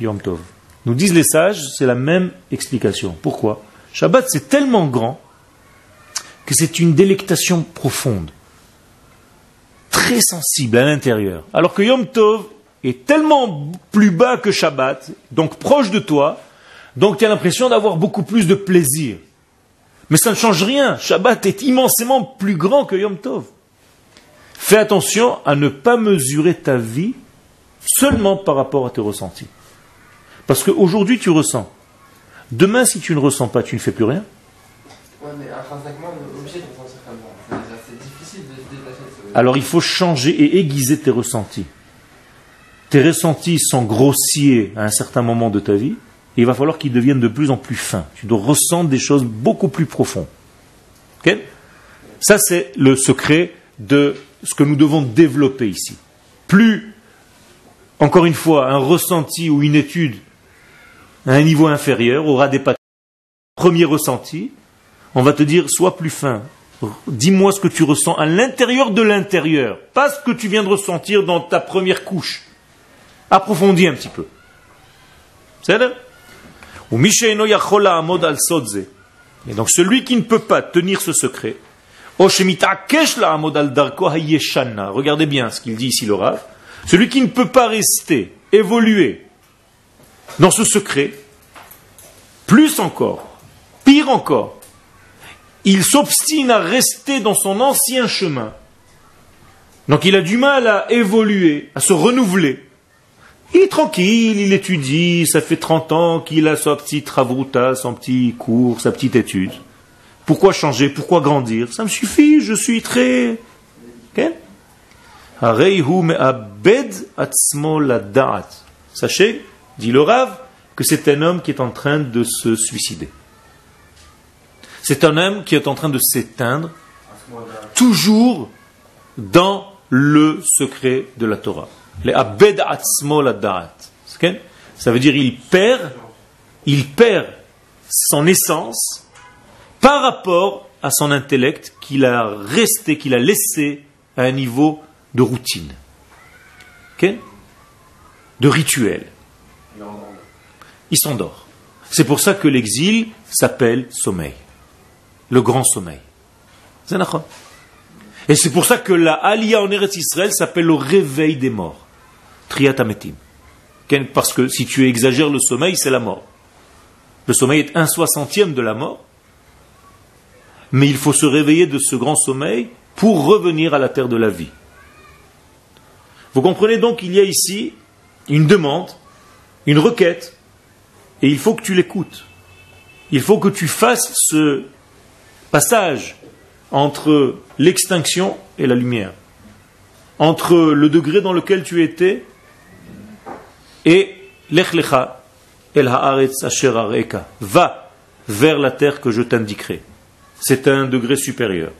Yom Tov. Nous disent les sages, c'est la même explication. Pourquoi? Shabbat, c'est tellement grand que c'est une délectation profonde, très sensible à l'intérieur. Alors que Yom Tov est tellement plus bas que Shabbat, donc proche de toi, donc tu as l'impression d'avoir beaucoup plus de plaisir. Mais ça ne change rien. Shabbat est immensément plus grand que Yom Tov. Fais attention à ne pas mesurer ta vie seulement par rapport à tes ressentis. Parce qu'aujourd'hui tu ressens. Demain, si tu ne ressens pas, tu ne fais plus rien. Ouais, mais intrinsèquement, on est obligé de ressentir comme ça. C'est- C'est difficile de se détacher de ce. Alors il faut changer et aiguiser tes ressentis. Tes ressentis sont grossiers à un certain moment de ta vie, il va falloir qu'ils deviennent de plus en plus fins. Tu dois ressentir des choses beaucoup plus profondes. Ça, c'est le secret de ce que nous devons développer ici. Plus, encore une fois, un ressenti ou une étude à un niveau inférieur aura des patrons. Premier ressenti, on va te dire, sois plus fin. Dis-moi ce que tu ressens à l'intérieur de l'intérieur, pas ce que tu viens de ressentir dans ta première couche. Approfondis un petit peu. C'est Et donc celui qui ne peut pas tenir ce secret, regardez bien ce qu'il dit ici le Rav, celui qui ne peut pas rester, évoluer dans ce secret, plus encore, pire encore, il s'obstine à rester dans son ancien chemin. Donc il a du mal à évoluer, à se renouveler. Il est tranquille, il étudie, ça fait 30 ans qu'il a sa petite ravruta, son petit cours, sa petite étude. Pourquoi changer Pourquoi grandir? Ça me suffit, je suis très... Sachez, dit le Rav, que c'est un homme qui est en train de se suicider. C'est un homme qui est en train de s'éteindre, toujours dans le secret de la Torah. Les abed Ça veut dire il perd, il perd son essence par rapport à son intellect qu'il a resté, qu'il a laissé à un niveau de routine, de rituel. Il s'endort. C'est pour ça que l'exil s'appelle sommeil, le grand sommeil. Et c'est pour ça que la Aliyah en Eretz Israël s'appelle le réveil des morts, Triatametim. Parce que si tu exagères le sommeil, c'est la mort. Le sommeil est un soixantième de la mort, mais il faut se réveiller de ce grand sommeil pour revenir à la terre de la vie. Vous comprenez donc qu'il y a ici une demande, une requête, et il faut que tu l'écoutes. Il faut que tu fasses ce passage entre l'extinction et la lumière, entre le degré dans lequel tu étais et l'echlecha el haaretz asher. Va vers la terre que je t'indiquerai. C'est un degré supérieur.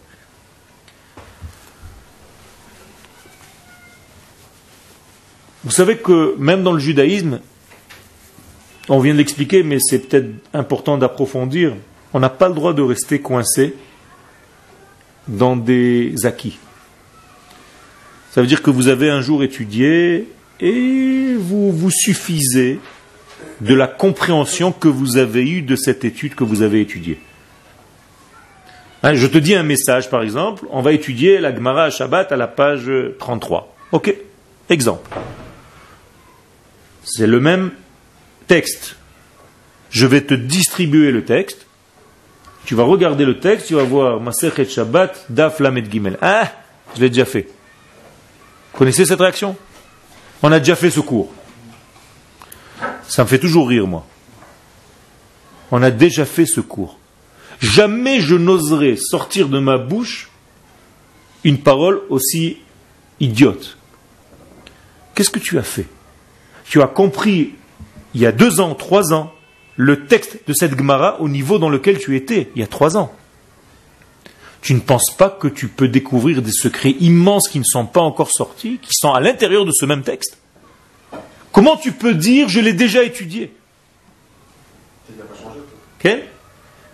Vous savez que même dans le judaïsme, on vient de l'expliquer, mais c'est peut-être important d'approfondir, on n'a pas le droit de rester coincé dans des acquis. Ça veut dire que vous avez un jour étudié et vous vous suffisez de la compréhension que vous avez eue de cette étude que vous avez étudiée. Hein, je te dis un message, par exemple, on va étudier la Gemara à Shabbat à la page 33. Ok? Exemple. C'est le même texte. Je vais te distribuer le texte. Tu vas regarder le texte, tu vas voir Maserhet Shabbat, Daf Lamed Gimel. Ah, je l'ai déjà fait. Connaissez cette réaction? On a déjà fait ce cours. Ça me fait toujours rire, moi. On a déjà fait ce cours. Jamais je n'oserais sortir de ma bouche une parole aussi idiote. Qu'est-ce que tu as fait? Tu as compris il y a deux ans, trois ans, le texte de cette Gemara au niveau dans lequel tu étais, il y a trois ans. Tu ne penses pas que tu peux découvrir des secrets immenses qui ne sont pas encore sortis, qui sont à l'intérieur de ce même texte? Comment tu peux dire je l'ai déjà étudié?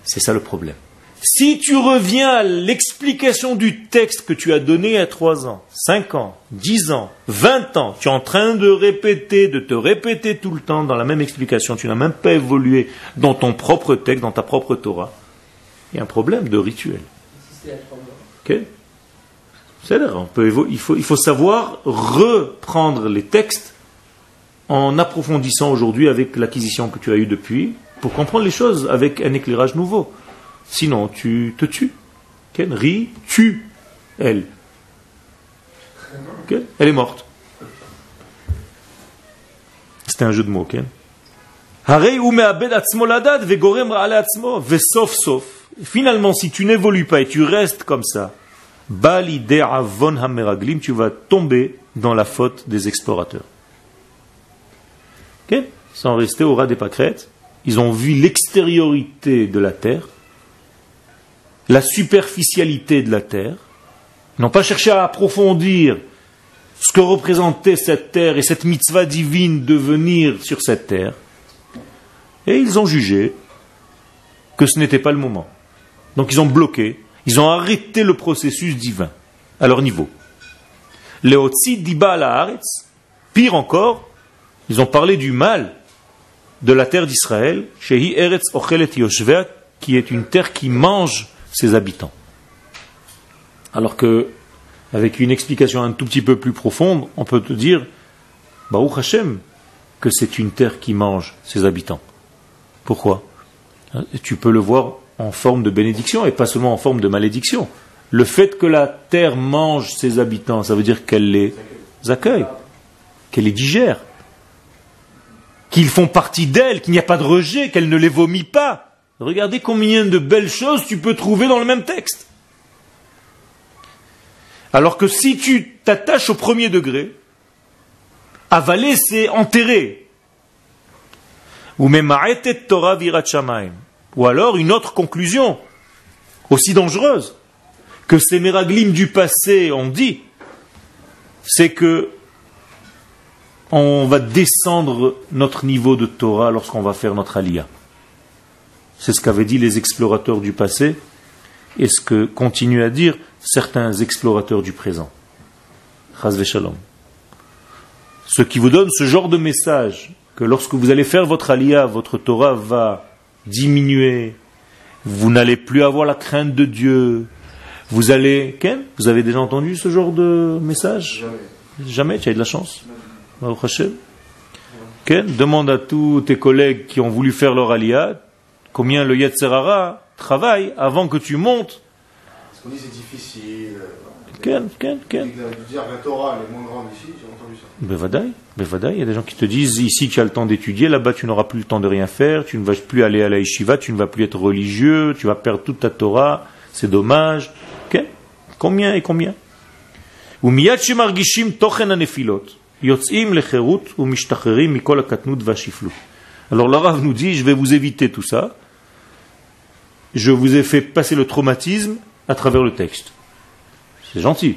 C'est ça le problème. Si tu reviens à l'explication du texte que tu as donné à 3 ans, 5 ans, 10 ans, 20 ans, tu es en train de répéter, de te répéter tout le temps dans la même explication, tu n'as même pas évolué dans ton propre texte, dans ta propre Torah, il y a un problème de rituel. Okay. On il, faut, il faut savoir reprendre les textes en approfondissant aujourd'hui avec l'acquisition que tu as eue depuis pour comprendre les choses avec un éclairage nouveau. Sinon, tu te tues. Okay. Ri, tue, elle. Okay. Elle est morte. C'était un jeu de mots. Harei ou finalement, si tu n'évolues pas et tu restes comme ça, tu vas tomber dans la faute des explorateurs. Ok? Sont restés au ras des pâquerettes, ils ont vu l'extériorité de la terre, la superficialité de la terre, ils n'ont pas cherché à approfondir ce que représentait cette terre et cette mitzvah divine de venir sur cette terre, et ils ont jugé que ce n'était pas le moment. Donc ils ont bloqué, ils ont arrêté le processus divin à leur niveau. Leotzi diba la. Pire encore, ils ont parlé du mal de la terre d'Israël, Shehi Eretz Ochelet Yoshvea, qui est une terre qui mange ses habitants. Alors que, avec une explication un tout petit peu plus profonde, on peut te dire, Baruch Hashem, que c'est une terre qui mange ses habitants. Pourquoi? Tu peux le voir en forme de bénédiction et pas seulement en forme de malédiction. Le fait que la terre mange ses habitants, ça veut dire qu'elle les accueille, qu'elle les digère, qu'ils font partie d'elle, qu'il n'y a pas de rejet, qu'elle ne les vomit pas. Regardez combien de belles choses tu peux trouver dans le même texte. Alors que si tu t'attaches au premier degré, avaler c'est enterrer. Ou Torah. Ou alors une autre conclusion, aussi dangereuse, que ces méraglim du passé ont dit, c'est que on va descendre notre niveau de Torah lorsqu'on va faire notre aliyah. C'est ce qu'avaient dit les explorateurs du passé et ce que continuent à dire certains explorateurs du présent. Ce qui vous donne ce genre de message, que lorsque vous allez faire votre aliyah, votre Torah va diminuer, vous n'allez plus avoir la crainte de Dieu, vous allez... Ken, vous avez déjà entendu ce genre de message? Jamais. Jamais, tu as eu de la chance? Ken, demande à tous tes collègues qui ont voulu faire leur aliyah combien le Yetzerara travaille avant que tu montes. Parce qu'on dit c'est difficile. euh, Ken, Ken, on Ken. dit que de dire que la Torah elle est moins grande ici, j'ai entendu ça. Bevadaï, Bevadaï, il y a des gens qui te disent ici tu as le temps d'étudier, là-bas tu n'auras plus le temps de rien faire, tu ne vas plus aller à la yeshiva, tu ne vas plus être religieux, tu vas perdre toute ta Torah, c'est dommage. Ok Combien et combien ומייד שמרגישים תוכן הנפילות, יוצאים לחירות ומשתחררים מכל הקטנות והשפלות. Alors le Rav nous dit, je vais vous éviter tout ça, je vous ai fait passer le traumatisme à travers le texte. C'est gentil.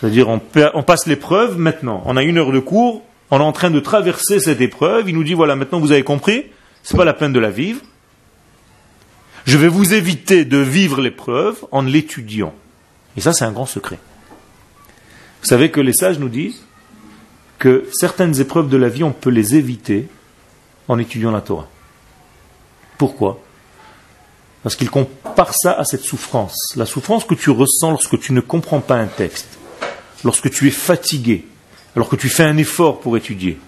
C'est-à-dire, on, pa- on passe l'épreuve maintenant. On a une heure de cours, on est en train de traverser cette épreuve. Il nous dit voilà, maintenant vous avez compris, c'est pas la peine de la vivre. Je vais vous éviter de vivre l'épreuve en l'étudiant. Et ça, c'est un grand secret. Vous savez que les sages nous disent que certaines épreuves de la vie, on peut les éviter en étudiant la Torah. Pourquoi? Parce qu'ils comparent ça à cette souffrance. La souffrance que tu ressens lorsque tu ne comprends pas un texte, lorsque tu es fatigué, alors que tu fais un effort pour étudier,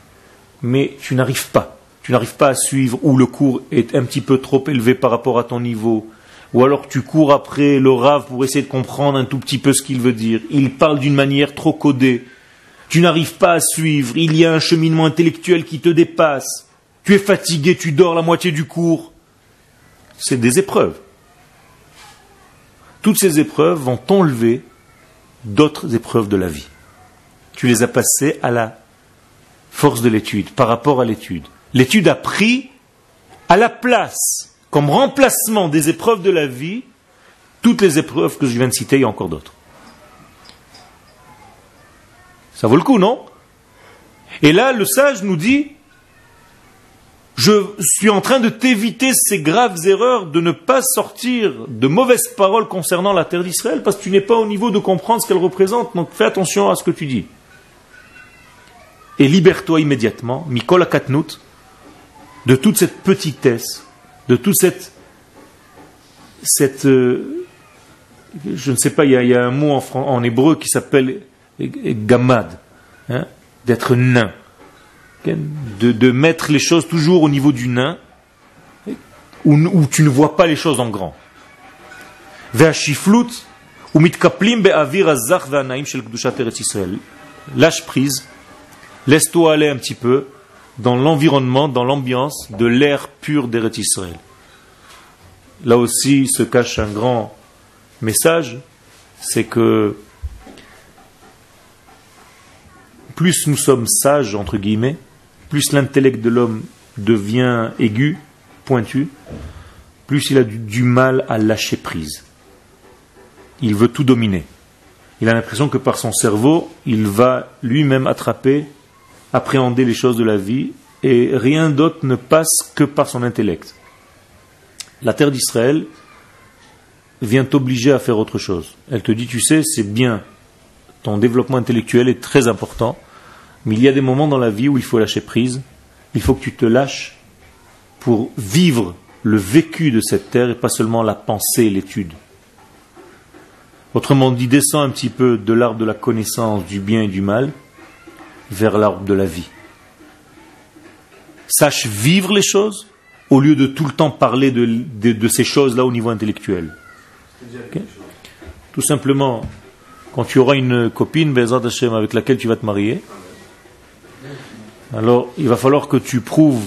mais tu n'arrives pas. Tu n'arrives pas à suivre, ou le cours est un petit peu trop élevé par rapport à ton niveau, ou alors tu cours après le rave pour essayer de comprendre un tout petit peu ce qu'il veut dire. Il parle d'une manière trop codée. Tu n'arrives pas à suivre. Il y a un cheminement intellectuel qui te dépasse. Tu es fatigué, tu dors la moitié du cours. C'est des épreuves. toutes ces épreuves vont enlever d'autres épreuves de la vie. Tu les as passées à la force de l'étude, par rapport à l'étude. L'étude a pris à la place, comme remplacement des épreuves de la vie, toutes les épreuves que je viens de citer, a encore d'autres. Ça vaut le coup, non? Et là, le sage nous dit, je suis en train de t'éviter ces graves erreurs de ne pas sortir de mauvaises paroles concernant la terre d'Israël parce que tu n'es pas au niveau de comprendre ce qu'elle représente. Donc fais attention à ce que tu dis. Et libère-toi immédiatement, Mikola Katnout, de toute cette petitesse, de toute cette. cette euh, je ne sais pas, il y, a, un mot en, hébreu qui s'appelle gamad, hein, d'être nain de, mettre les choses toujours au niveau du nain, où, tu ne vois pas les choses en grand. Lâche prise, laisse-toi aller un petit peu dans l'environnement, dans l'ambiance de l'air pur d'Eretz Israël. Là aussi se cache un grand message, c'est que plus nous sommes sages, entre guillemets, plus l'intellect de l'homme devient aigu, pointu, plus il a du, mal à lâcher prise. Il veut tout dominer. Il a l'impression que par son cerveau, il va lui-même attraper, appréhender les choses de la vie, et rien d'autre ne passe que par son intellect. La terre d'Israël vient t'obliger à faire autre chose. Elle te dit, tu sais, c'est bien, ton développement intellectuel est très important, mais il y a des moments dans la vie où il faut lâcher prise. Il faut que tu te lâches pour vivre le vécu de cette terre et pas seulement la pensée l'étude. Autrement dit, descends un petit peu de l'arbre de la connaissance du bien et du mal vers l'arbre de la vie. Sache vivre les choses au lieu de tout le temps parler de, ces choses-là au niveau intellectuel. Tout simplement, quand tu auras une copine, avec laquelle tu vas te marier, alors il va falloir que tu prouves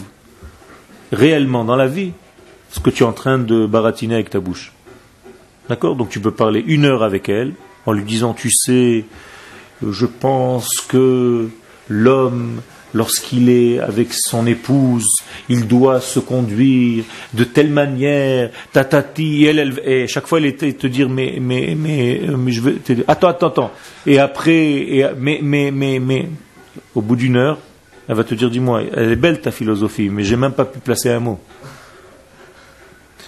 réellement dans la vie ce que tu es en train de baratiner avec ta bouche. D'accord? Donc tu peux parler une heure avec elle en lui disant, tu sais, je pense que l'homme, lorsqu'il est avec son épouse, il doit se conduire de telle manière, tatati, elle, elle, et chaque fois elle était te dire, mais, mais, mais, mais je veux, attends, attends, attends. Et après, et, mais, mais, mais, mais, au bout d'une heure, elle va te dire, dis-moi, elle est belle ta philosophie, mais j'ai même pas pu placer un mot.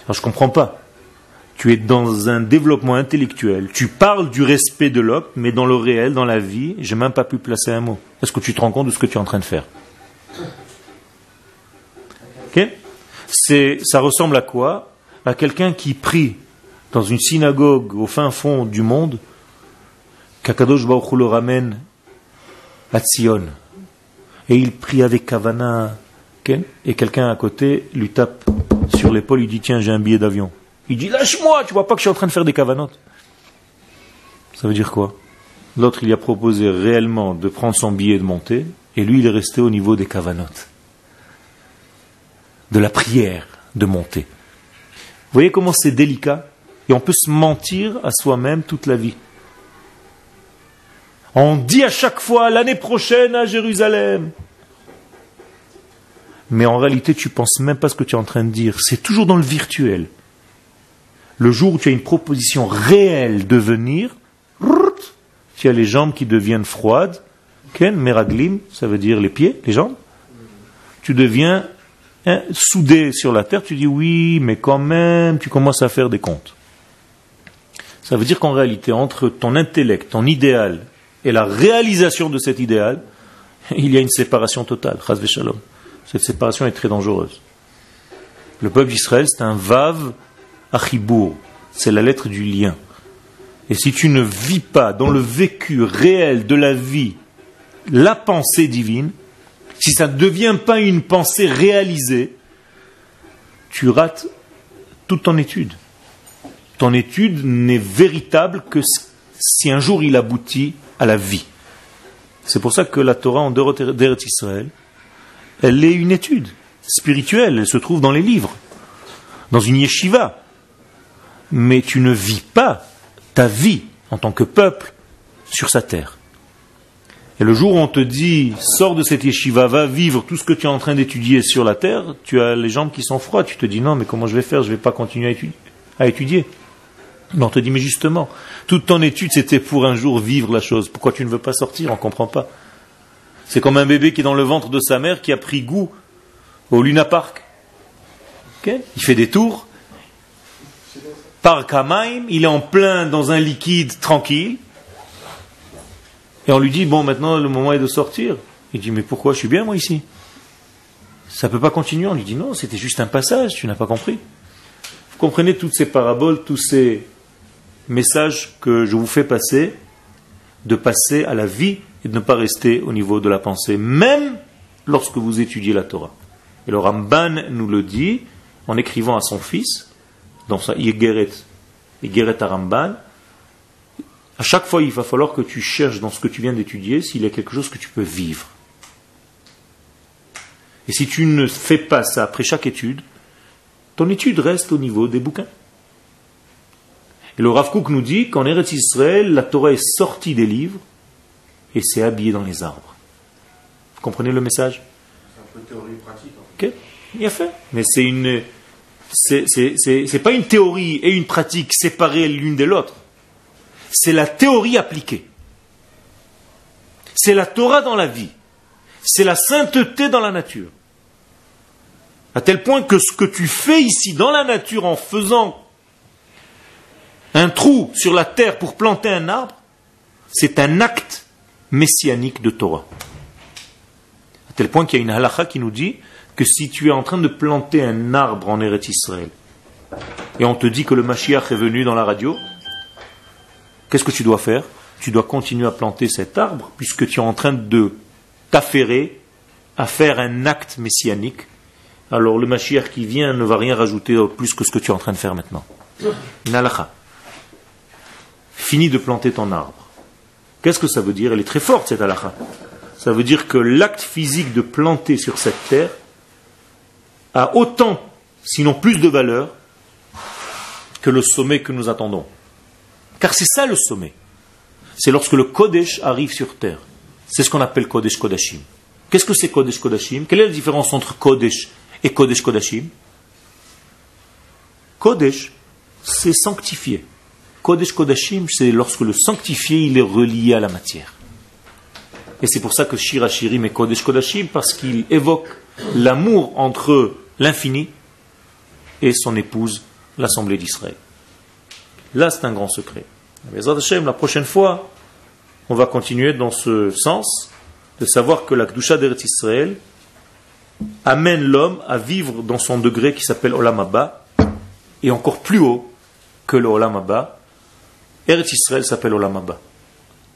Alors je comprends pas. Tu es dans un développement intellectuel. Tu parles du respect de l'homme, mais dans le réel, dans la vie, j'ai même pas pu placer un mot. Est-ce que tu te rends compte de ce que tu es en train de faire? Ok? C'est, ça ressemble à quoi? À quelqu'un qui prie dans une synagogue au fin fond du monde, qu'Akadosh Baruch le à Tzion et il prie avec Kavana, et quelqu'un à côté lui tape sur l'épaule, il dit Tiens, j'ai un billet d'avion. Il dit Lâche-moi, tu vois pas que je suis en train de faire des cavanotes Ça veut dire quoi? L'autre, il lui a proposé réellement de prendre son billet et de monter, et lui, il est resté au niveau des cavanotes, de la prière de monter. Vous voyez comment c'est délicat? Et on peut se mentir à soi-même toute la vie. On dit à chaque fois l'année prochaine à Jérusalem. Mais en réalité, tu penses même pas ce que tu es en train de dire. C'est toujours dans le virtuel. Le jour où tu as une proposition réelle de venir, tu as les jambes qui deviennent froides. Ken, meraglim, ça veut dire les pieds, les jambes. Tu deviens hein, soudé sur la terre. Tu dis oui, mais quand même, tu commences à faire des comptes. Ça veut dire qu'en réalité, entre ton intellect, ton idéal et la réalisation de cet idéal, il y a une séparation totale. Cette séparation est très dangereuse. Le peuple d'Israël, c'est un vav achibour. C'est la lettre du lien. Et si tu ne vis pas dans le vécu réel de la vie la pensée divine, si ça ne devient pas une pensée réalisée, tu rates toute ton étude. Ton étude n'est véritable que si un jour il aboutit à la vie. C'est pour ça que la Torah en d'Eretz Israël, elle est une étude spirituelle, elle se trouve dans les livres, dans une yeshiva. Mais tu ne vis pas ta vie en tant que peuple sur sa terre. Et le jour où on te dit, sors de cette yeshiva, va vivre tout ce que tu es en train d'étudier sur la terre, tu as les jambes qui sont froides, tu te dis, non, mais comment je vais faire, je ne vais pas continuer à étudier. À étudier. Mais on te dit, mais justement, toute ton étude, c'était pour un jour vivre la chose. Pourquoi tu ne veux pas sortir? On ne comprend pas. C'est comme un bébé qui est dans le ventre de sa mère, qui a pris goût au Luna Park. Il fait des tours. Par Kamaim, il est en plein dans un liquide tranquille. Et on lui dit, bon, maintenant le moment est de sortir. Il dit, mais pourquoi je suis bien moi ici? Ça ne peut pas continuer. On lui dit, non, c'était juste un passage, tu n'as pas compris. Vous comprenez toutes ces paraboles, tous ces messages que je vous fais passer, de passer à la vie et de ne pas rester au niveau de la pensée, même lorsque vous étudiez la Torah. Et le Ramban nous le dit en écrivant à son fils, dans sa Yegeret, Yegeret Ramban, à chaque fois, il va falloir que tu cherches dans ce que tu viens d'étudier s'il y a quelque chose que tu peux vivre. Et si tu ne fais pas ça après chaque étude, ton étude reste au niveau des bouquins. Et le Rav Kook nous dit qu'en Eretz Israël, la Torah est sortie des livres et s'est habillée dans les arbres. Vous comprenez le message? C'est un peu théorie pratique. Ok, a fait. Mais c'est une, c'est pas une théorie et une pratique séparées l'une de l'autre c'est la théorie appliquée. C'est la Torah dans la vie. C'est la sainteté dans la nature. À tel point que ce que tu fais ici dans la nature en faisant un trou sur la terre pour planter un arbre, c'est un acte messianique de Torah. À tel point qu'il y a une halakha qui nous dit que si tu es en train de planter un arbre en Eretz Israël, et on te dit que le Mashiach est venu dans la radio, Qu'est-ce que tu dois faire? Tu dois continuer à planter cet arbre puisque tu es en train de t'affairer à faire un acte messianique. Alors le Mashiach qui vient ne va rien rajouter plus que ce que tu es en train de faire maintenant. Nalacha. Fini de planter ton arbre. Qu'est-ce que ça veut dire? Elle est très forte cette halakha. Ça veut dire que l'acte physique de planter sur cette terre a autant, sinon plus de valeur, que le sommet que nous attendons. Car c'est ça le sommet. C'est lorsque le Kodesh arrive sur terre. C'est ce qu'on appelle Kodesh Kodashim. Qu'est-ce que c'est Kodesh Kodashim? Quelle est la différence entre Kodesh et Kodesh Kodashim? Kodesh, c'est sanctifié. Kodesh Kodashim, c'est lorsque le sanctifié, il est relié à la matière. Et c'est pour ça que Shira Shirim est Kodesh Kodashim, parce qu'il évoque l'amour entre l'infini et son épouse, l'Assemblée d'Israël. Là, c'est un grand secret. La prochaine fois, on va continuer dans ce sens de savoir que la Kdusha d'Eretz Israël amène l'homme à vivre dans son degré qui s'appelle Olam Abba et encore plus haut que le Olam Abba. Eretz Israël s'appelle Olam Abba.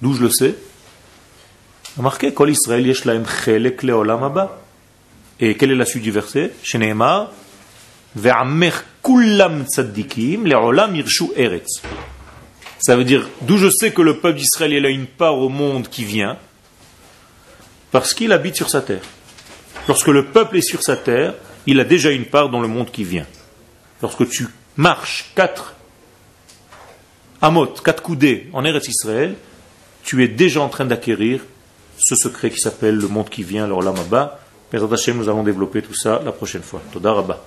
D'où je le sais Remarquez, Kol Israël Olam. Et quelle est la suite du verset irshu eretz. Ça veut dire, d'où je sais que le peuple d'Israël a une part au monde qui vient, parce qu'il habite sur sa terre. Lorsque le peuple est sur sa terre, il a déjà une part dans le monde qui vient. Lorsque tu marches quatre amot, quatre coudées en Eretz Israël, tu es déjà en train d'acquérir ce secret qui s'appelle le monde qui vient, alors l'amaba. Mais nous allons développer tout ça la prochaine fois. Toda Rabba.